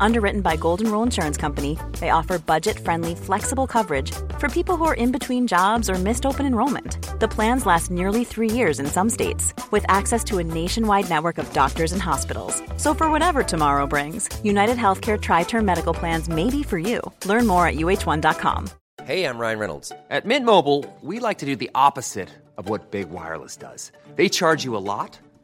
Underwritten by Golden Rule Insurance Company, they offer budget friendly, flexible coverage for people who are in between jobs or missed open enrollment. The plans last nearly three years in some states, with access to a nationwide network of doctors and hospitals. So, for whatever tomorrow brings, United Healthcare Tri Term Medical Plans may be for you. Learn more at uh1.com. Hey, I'm Ryan Reynolds. At Mint Mobile, we like to do the opposite of what Big Wireless does. They charge you a lot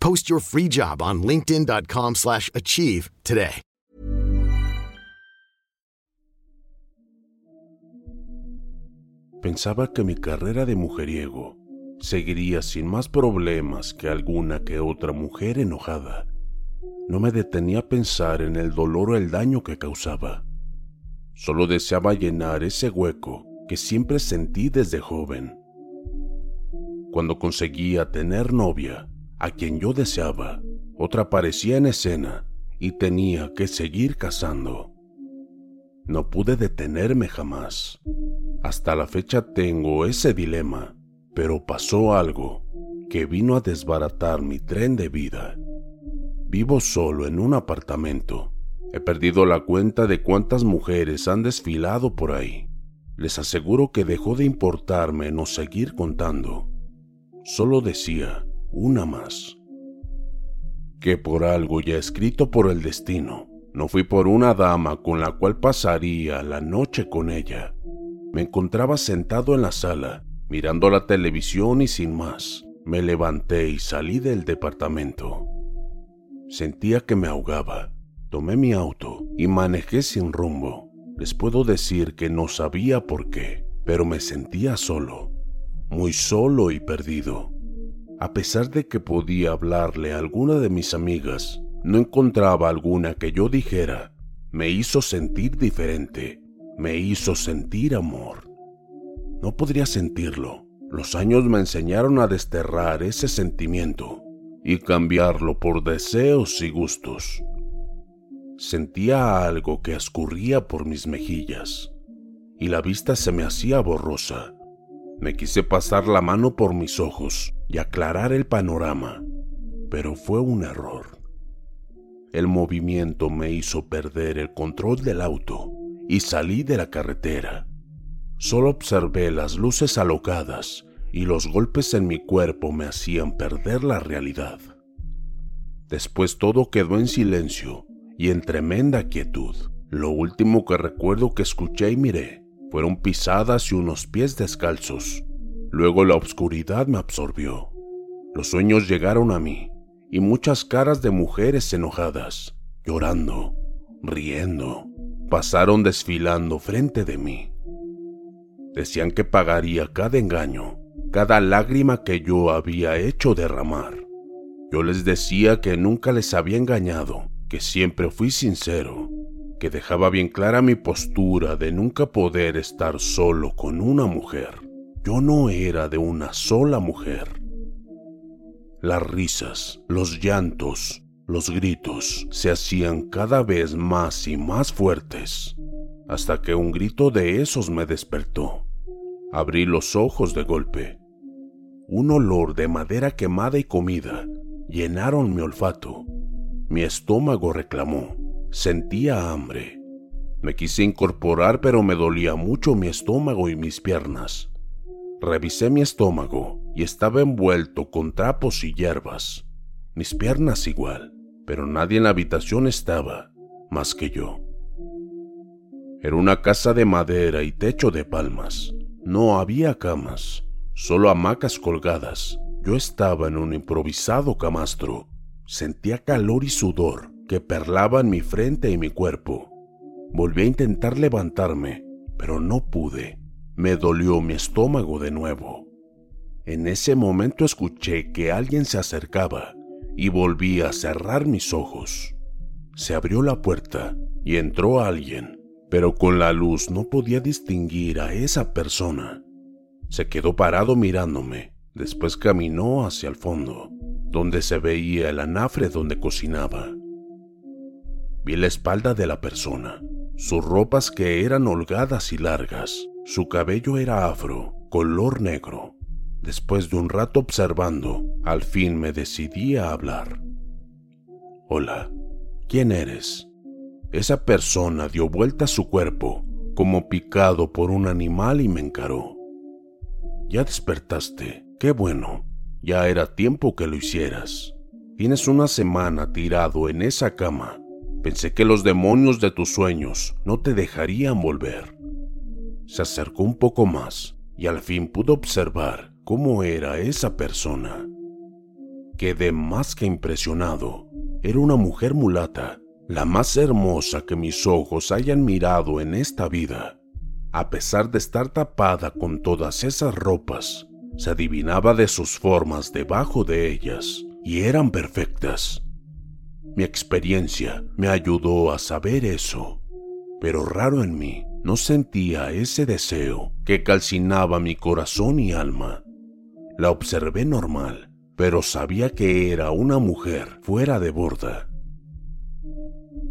Post your free job on linkedin.com/achieve today. Pensaba que mi carrera de mujeriego seguiría sin más problemas que alguna que otra mujer enojada. No me detenía a pensar en el dolor o el daño que causaba. Solo deseaba llenar ese hueco que siempre sentí desde joven. Cuando conseguía tener novia, a quien yo deseaba, otra aparecía en escena y tenía que seguir cazando. No pude detenerme jamás. Hasta la fecha tengo ese dilema, pero pasó algo que vino a desbaratar mi tren de vida. Vivo solo en un apartamento. He perdido la cuenta de cuántas mujeres han desfilado por ahí. Les aseguro que dejó de importarme no seguir contando. Solo decía, una más. Que por algo ya escrito por el destino, no fui por una dama con la cual pasaría la noche con ella. Me encontraba sentado en la sala, mirando la televisión y sin más, me levanté y salí del departamento. Sentía que me ahogaba. Tomé mi auto y manejé sin rumbo. Les puedo decir que no sabía por qué, pero me sentía solo, muy solo y perdido. A pesar de que podía hablarle a alguna de mis amigas, no encontraba alguna que yo dijera, me hizo sentir diferente, me hizo sentir amor. No podría sentirlo. Los años me enseñaron a desterrar ese sentimiento y cambiarlo por deseos y gustos. Sentía algo que escurría por mis mejillas y la vista se me hacía borrosa. Me quise pasar la mano por mis ojos y aclarar el panorama, pero fue un error. El movimiento me hizo perder el control del auto y salí de la carretera. Solo observé las luces alocadas y los golpes en mi cuerpo me hacían perder la realidad. Después todo quedó en silencio y en tremenda quietud. Lo último que recuerdo que escuché y miré fueron pisadas y unos pies descalzos Luego la oscuridad me absorbió. Los sueños llegaron a mí y muchas caras de mujeres enojadas, llorando, riendo, pasaron desfilando frente de mí. Decían que pagaría cada engaño, cada lágrima que yo había hecho derramar. Yo les decía que nunca les había engañado, que siempre fui sincero, que dejaba bien clara mi postura de nunca poder estar solo con una mujer. Yo no era de una sola mujer. Las risas, los llantos, los gritos se hacían cada vez más y más fuertes, hasta que un grito de esos me despertó. Abrí los ojos de golpe. Un olor de madera quemada y comida llenaron mi olfato. Mi estómago reclamó. Sentía hambre. Me quise incorporar pero me dolía mucho mi estómago y mis piernas. Revisé mi estómago y estaba envuelto con trapos y hierbas. Mis piernas igual, pero nadie en la habitación estaba. más que yo. Era una casa de madera y techo de palmas. No había camas, solo hamacas colgadas. Yo estaba en un improvisado camastro. Sentía calor y sudor que perlaban mi frente y mi cuerpo. Volví a intentar levantarme, pero no pude. Me dolió mi estómago de nuevo. En ese momento escuché que alguien se acercaba y volví a cerrar mis ojos. Se abrió la puerta y entró alguien pero con la luz no podía distinguir a esa persona. Se quedó parado mirándome, después caminó hacia el fondo, donde se veía el anafre donde cocinaba. Vi la espalda de la persona, sus ropas que eran holgadas y largas, su cabello era afro, color negro. Después de un rato observando, al fin me decidí a hablar. Hola, ¿quién eres? Esa persona dio vuelta a su cuerpo, como picado por un animal y me encaró. Ya despertaste, qué bueno, ya era tiempo que lo hicieras. Tienes una semana tirado en esa cama. Pensé que los demonios de tus sueños no te dejarían volver. Se acercó un poco más y al fin pudo observar cómo era esa persona. Quedé más que impresionado. Era una mujer mulata la más hermosa que mis ojos hayan mirado en esta vida. A pesar de estar tapada con todas esas ropas, se adivinaba de sus formas debajo de ellas, y eran perfectas. Mi experiencia me ayudó a saber eso, pero raro en mí, no sentía ese deseo que calcinaba mi corazón y alma. La observé normal, pero sabía que era una mujer fuera de borda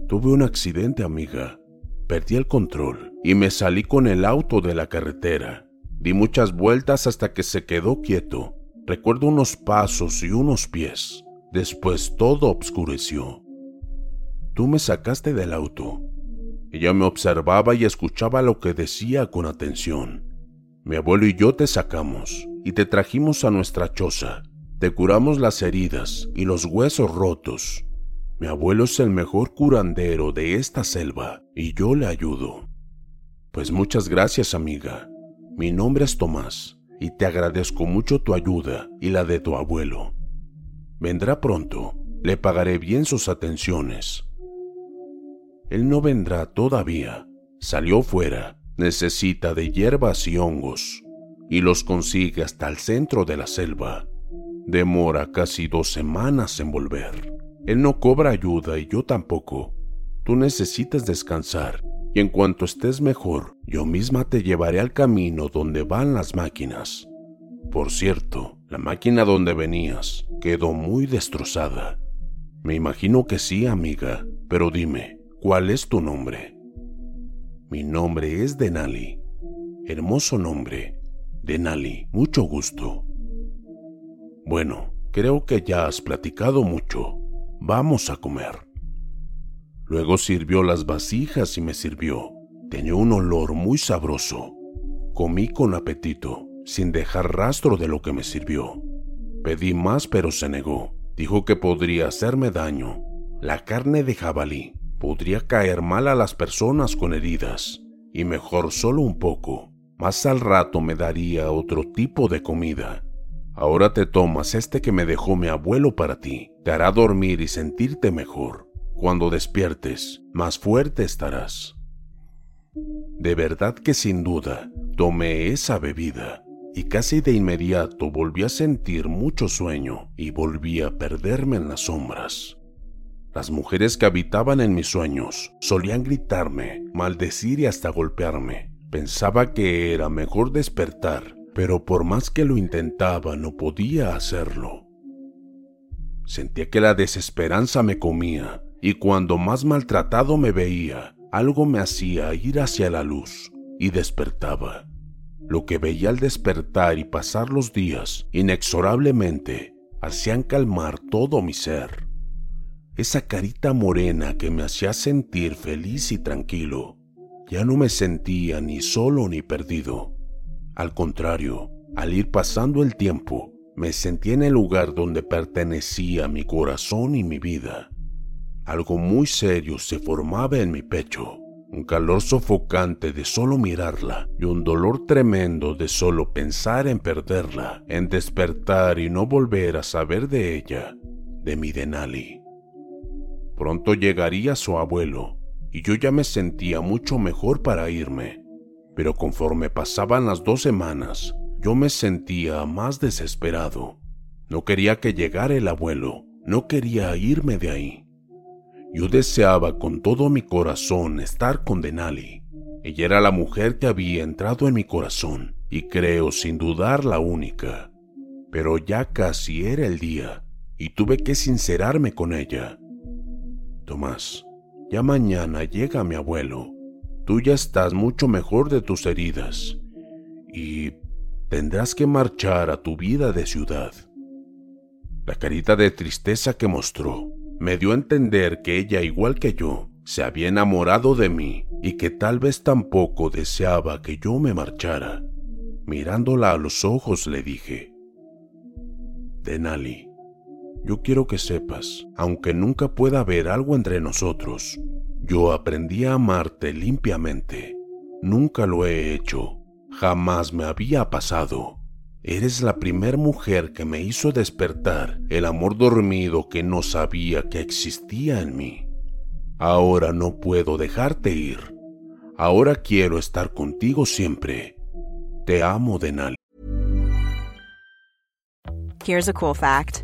Tuve un accidente, amiga. Perdí el control y me salí con el auto de la carretera. Di muchas vueltas hasta que se quedó quieto. Recuerdo unos pasos y unos pies. Después todo obscureció. Tú me sacaste del auto. Ella me observaba y escuchaba lo que decía con atención. Mi abuelo y yo te sacamos y te trajimos a nuestra choza. Te curamos las heridas y los huesos rotos mi abuelo es el mejor curandero de esta selva y yo le ayudo. Pues muchas gracias, amiga. Mi nombre es Tomás y te agradezco mucho tu ayuda y la de tu abuelo. Vendrá pronto, le pagaré bien sus atenciones. Él no vendrá todavía. Salió fuera, necesita de hierbas y hongos, y los consigue hasta el centro de la selva. Demora casi dos semanas en volver. Él no cobra ayuda y yo tampoco. Tú necesitas descansar y en cuanto estés mejor, yo misma te llevaré al camino donde van las máquinas. Por cierto, la máquina donde venías quedó muy destrozada. Me imagino que sí, amiga, pero dime, ¿cuál es tu nombre? Mi nombre es Denali. Hermoso nombre. Denali, mucho gusto. Bueno, creo que ya has platicado mucho. Vamos a comer. Luego sirvió las vasijas y me sirvió. Tenía un olor muy sabroso. Comí con apetito, sin dejar rastro de lo que me sirvió. Pedí más pero se negó. Dijo que podría hacerme daño. La carne de jabalí podría caer mal a las personas con heridas, y mejor solo un poco. Más al rato me daría otro tipo de comida. Ahora te tomas este que me dejó mi abuelo para ti. Te hará dormir y sentirte mejor. Cuando despiertes, más fuerte estarás. De verdad que sin duda tomé esa bebida y casi de inmediato volví a sentir mucho sueño y volví a perderme en las sombras. Las mujeres que habitaban en mis sueños solían gritarme, maldecir y hasta golpearme. Pensaba que era mejor despertar pero por más que lo intentaba no podía hacerlo. Sentía que la desesperanza me comía y cuando más maltratado me veía, algo me hacía ir hacia la luz y despertaba. Lo que veía al despertar y pasar los días inexorablemente hacían calmar todo mi ser. Esa carita morena que me hacía sentir feliz y tranquilo, ya no me sentía ni solo ni perdido al contrario, al ir pasando el tiempo, me sentí en el lugar donde pertenecía mi corazón y mi vida. algo muy serio se formaba en mi pecho. Un calor sofocante de solo mirarla y un dolor tremendo de solo pensar en perderla, en despertar y no volver a saber de ella, de mi Denali. Pronto llegaría su abuelo y yo ya me sentía mucho mejor para irme, pero conforme pasaban las dos semanas, yo me sentía más desesperado. No quería que llegara el abuelo, no quería irme de ahí. Yo deseaba con todo mi corazón estar con Denali. Ella era la mujer que había entrado en mi corazón y creo sin dudar la única. Pero ya casi era el día y tuve que sincerarme con ella. Tomás, ya mañana llega mi abuelo. Tú ya estás mucho mejor de tus heridas y tendrás que marchar a tu vida de ciudad. La carita de tristeza que mostró me dio a entender que ella, igual que yo, se había enamorado de mí y que tal vez tampoco deseaba que yo me marchara. Mirándola a los ojos le dije, Denali, yo quiero que sepas, aunque nunca pueda haber algo entre nosotros, yo aprendí a amarte limpiamente. Nunca lo he hecho, jamás me había pasado. Eres la primer mujer que me hizo despertar el amor dormido que no sabía que existía en mí. Ahora no puedo dejarte ir. Ahora quiero estar contigo siempre. Te amo, Denali. Here's a cool fact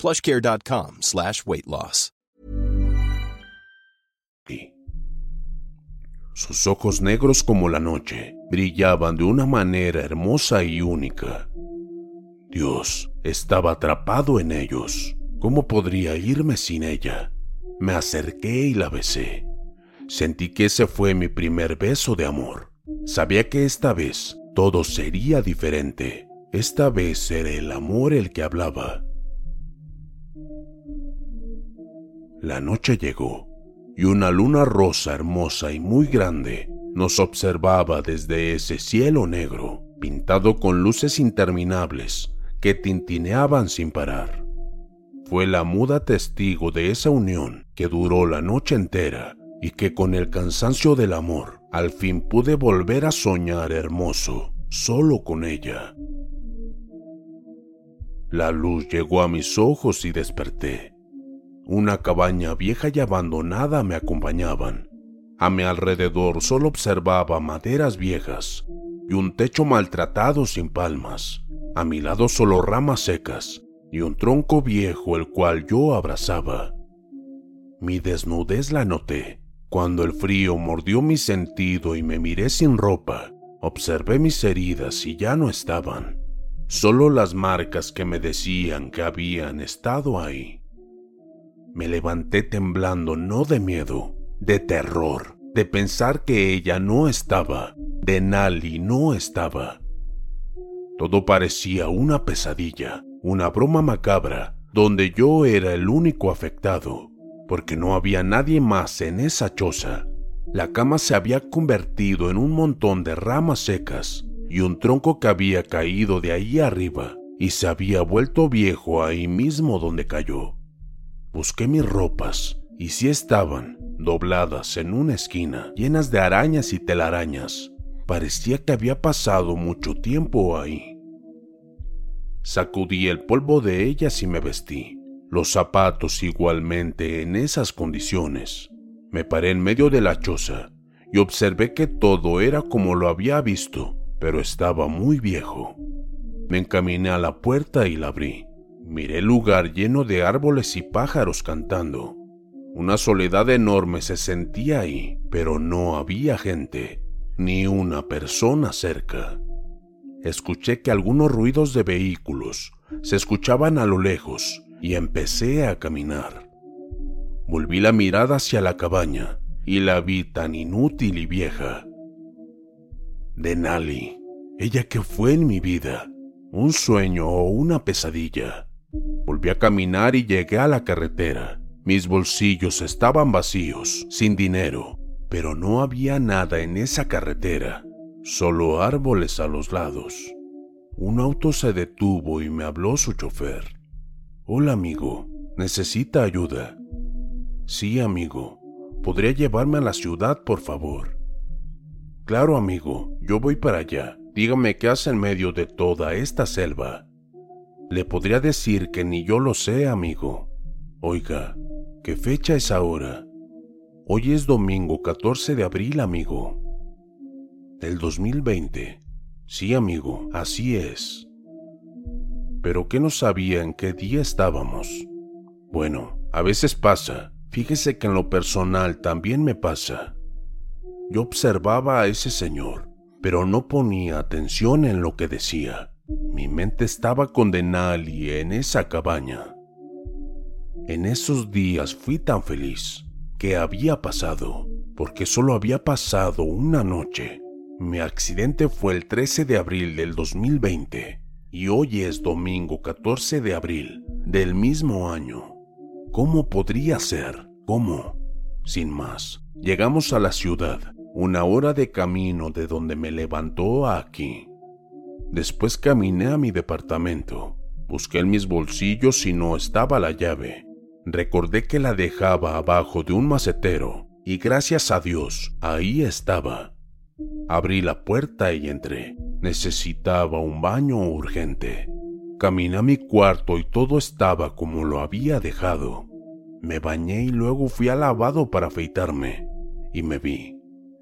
plushcare.com slash weight loss. Sus ojos negros como la noche brillaban de una manera hermosa y única. Dios estaba atrapado en ellos. ¿Cómo podría irme sin ella? Me acerqué y la besé. Sentí que ese fue mi primer beso de amor. Sabía que esta vez todo sería diferente. Esta vez era el amor el que hablaba. La noche llegó y una luna rosa hermosa y muy grande nos observaba desde ese cielo negro, pintado con luces interminables que tintineaban sin parar. Fue la muda testigo de esa unión que duró la noche entera y que con el cansancio del amor al fin pude volver a soñar hermoso, solo con ella. La luz llegó a mis ojos y desperté. Una cabaña vieja y abandonada me acompañaban. A mi alrededor solo observaba maderas viejas y un techo maltratado sin palmas. A mi lado solo ramas secas y un tronco viejo el cual yo abrazaba. Mi desnudez la noté. Cuando el frío mordió mi sentido y me miré sin ropa, observé mis heridas y ya no estaban. Solo las marcas que me decían que habían estado ahí. Me levanté temblando no de miedo, de terror, de pensar que ella no estaba, de Nali no estaba. Todo parecía una pesadilla, una broma macabra, donde yo era el único afectado, porque no había nadie más en esa choza. La cama se había convertido en un montón de ramas secas y un tronco que había caído de ahí arriba y se había vuelto viejo ahí mismo donde cayó. Busqué mis ropas y sí estaban dobladas en una esquina, llenas de arañas y telarañas. Parecía que había pasado mucho tiempo ahí. Sacudí el polvo de ellas y me vestí. Los zapatos igualmente en esas condiciones. Me paré en medio de la choza y observé que todo era como lo había visto, pero estaba muy viejo. Me encaminé a la puerta y la abrí. Miré el lugar lleno de árboles y pájaros cantando. Una soledad enorme se sentía ahí, pero no había gente, ni una persona cerca. Escuché que algunos ruidos de vehículos se escuchaban a lo lejos y empecé a caminar. Volví la mirada hacia la cabaña y la vi tan inútil y vieja. Denali, ella que fue en mi vida, un sueño o una pesadilla. Volví a caminar y llegué a la carretera. Mis bolsillos estaban vacíos, sin dinero, pero no había nada en esa carretera, solo árboles a los lados. Un auto se detuvo y me habló su chofer. Hola amigo, ¿necesita ayuda? Sí, amigo. ¿Podría llevarme a la ciudad, por favor? Claro, amigo, yo voy para allá. Dígame qué hace en medio de toda esta selva. Le podría decir que ni yo lo sé, amigo. Oiga, ¿qué fecha es ahora? Hoy es domingo 14 de abril, amigo. Del 2020. Sí, amigo, así es. Pero ¿qué no sabía en qué día estábamos? Bueno, a veces pasa. Fíjese que en lo personal también me pasa. Yo observaba a ese señor, pero no ponía atención en lo que decía. Mi mente estaba con Denali en esa cabaña. En esos días fui tan feliz. ¿Qué había pasado? Porque solo había pasado una noche. Mi accidente fue el 13 de abril del 2020 y hoy es domingo 14 de abril del mismo año. ¿Cómo podría ser? ¿Cómo? Sin más, llegamos a la ciudad, una hora de camino de donde me levantó aquí. Después caminé a mi departamento, busqué en mis bolsillos y no estaba la llave. Recordé que la dejaba abajo de un macetero y gracias a Dios ahí estaba. Abrí la puerta y entré. Necesitaba un baño urgente. Caminé a mi cuarto y todo estaba como lo había dejado. Me bañé y luego fui al lavado para afeitarme. Y me vi.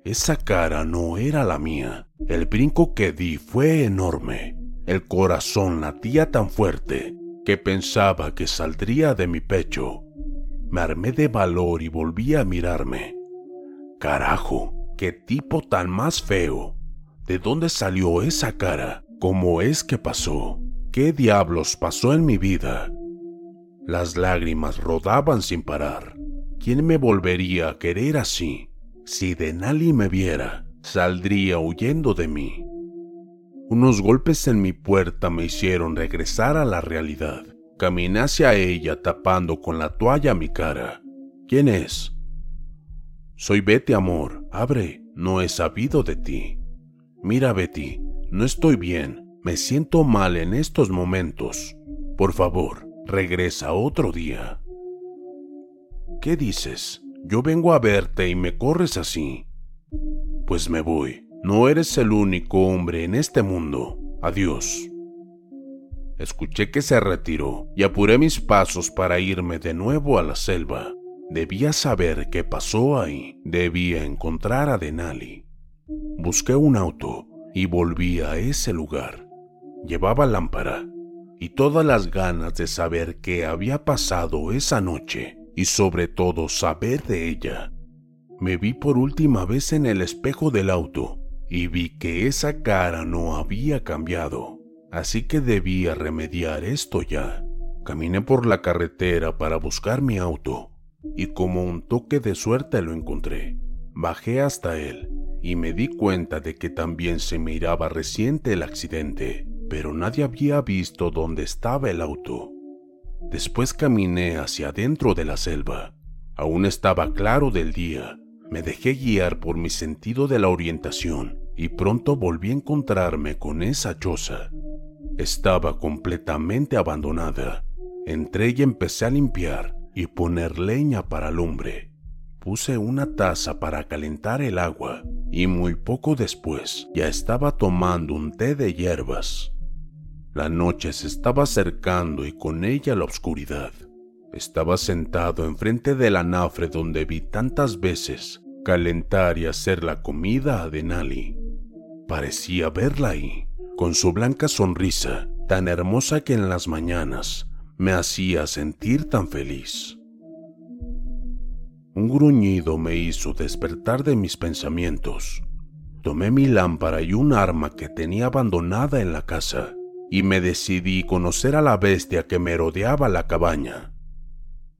Esa cara no era la mía. El brinco que di fue enorme. El corazón latía tan fuerte que pensaba que saldría de mi pecho. Me armé de valor y volví a mirarme. Carajo, qué tipo tan más feo. ¿De dónde salió esa cara? ¿Cómo es que pasó? ¿Qué diablos pasó en mi vida? Las lágrimas rodaban sin parar. ¿Quién me volvería a querer así? Si Denali me viera, saldría huyendo de mí. Unos golpes en mi puerta me hicieron regresar a la realidad. Caminé hacia ella tapando con la toalla mi cara. ¿Quién es? Soy Betty, amor. Abre, no he sabido de ti. Mira, Betty, no estoy bien. Me siento mal en estos momentos. Por favor, regresa otro día. ¿Qué dices? Yo vengo a verte y me corres así. Pues me voy. No eres el único hombre en este mundo. Adiós. Escuché que se retiró y apuré mis pasos para irme de nuevo a la selva. Debía saber qué pasó ahí. Debía encontrar a Denali. Busqué un auto y volví a ese lugar. Llevaba lámpara y todas las ganas de saber qué había pasado esa noche y sobre todo saber de ella. Me vi por última vez en el espejo del auto y vi que esa cara no había cambiado, así que debía remediar esto ya. Caminé por la carretera para buscar mi auto y como un toque de suerte lo encontré. Bajé hasta él y me di cuenta de que también se miraba reciente el accidente, pero nadie había visto dónde estaba el auto. Después caminé hacia adentro de la selva. Aún estaba claro del día. Me dejé guiar por mi sentido de la orientación y pronto volví a encontrarme con esa choza. Estaba completamente abandonada. Entré y empecé a limpiar y poner leña para lumbre. Puse una taza para calentar el agua y muy poco después ya estaba tomando un té de hierbas. La noche se estaba acercando y con ella la oscuridad. Estaba sentado enfrente del anafre donde vi tantas veces calentar y hacer la comida a Denali. Parecía verla ahí, con su blanca sonrisa, tan hermosa que en las mañanas me hacía sentir tan feliz. Un gruñido me hizo despertar de mis pensamientos. Tomé mi lámpara y un arma que tenía abandonada en la casa y me decidí conocer a la bestia que merodeaba la cabaña.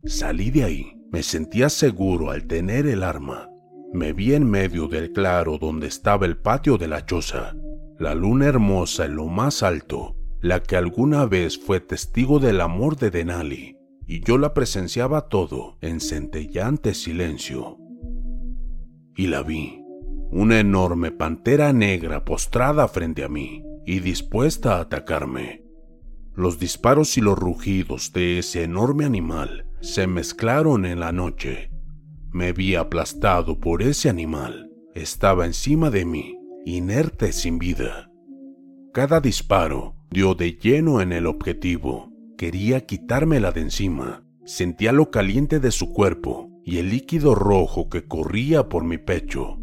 Salí de ahí, me sentía seguro al tener el arma. Me vi en medio del claro donde estaba el patio de la choza, la luna hermosa en lo más alto, la que alguna vez fue testigo del amor de Denali y yo la presenciaba todo en centellante silencio. Y la vi, una enorme pantera negra postrada frente a mí y dispuesta a atacarme. Los disparos y los rugidos de ese enorme animal se mezclaron en la noche. Me vi aplastado por ese animal. Estaba encima de mí, inerte sin vida. Cada disparo dio de lleno en el objetivo Quería quitármela de encima. Sentía lo caliente de su cuerpo y el líquido rojo que corría por mi pecho.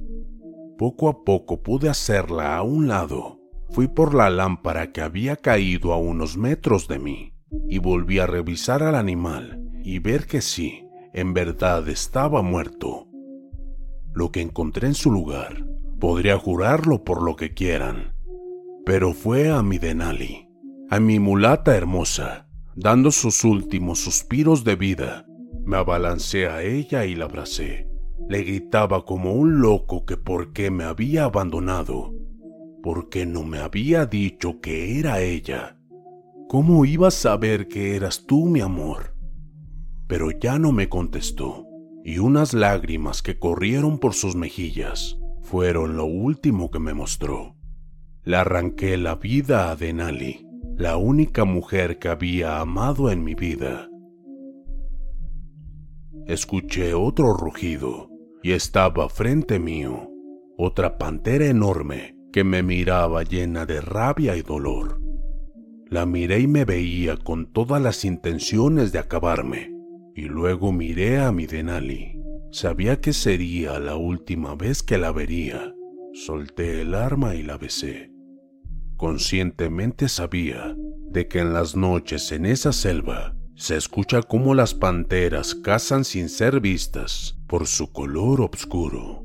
Poco a poco pude hacerla a un lado. Fui por la lámpara que había caído a unos metros de mí y volví a revisar al animal y ver que sí, en verdad estaba muerto. Lo que encontré en su lugar, podría jurarlo por lo que quieran, pero fue a mi Denali, a mi mulata hermosa, Dando sus últimos suspiros de vida, me abalancé a ella y la abracé. Le gritaba como un loco que por qué me había abandonado, por qué no me había dicho que era ella. ¿Cómo iba a saber que eras tú, mi amor? Pero ya no me contestó, y unas lágrimas que corrieron por sus mejillas fueron lo último que me mostró. Le arranqué la vida a Denali la única mujer que había amado en mi vida. Escuché otro rugido y estaba frente mío otra pantera enorme que me miraba llena de rabia y dolor. La miré y me veía con todas las intenciones de acabarme, y luego miré a mi Denali. Sabía que sería la última vez que la vería. Solté el arma y la besé. Conscientemente sabía de que en las noches en esa selva se escucha cómo las panteras cazan sin ser vistas por su color oscuro.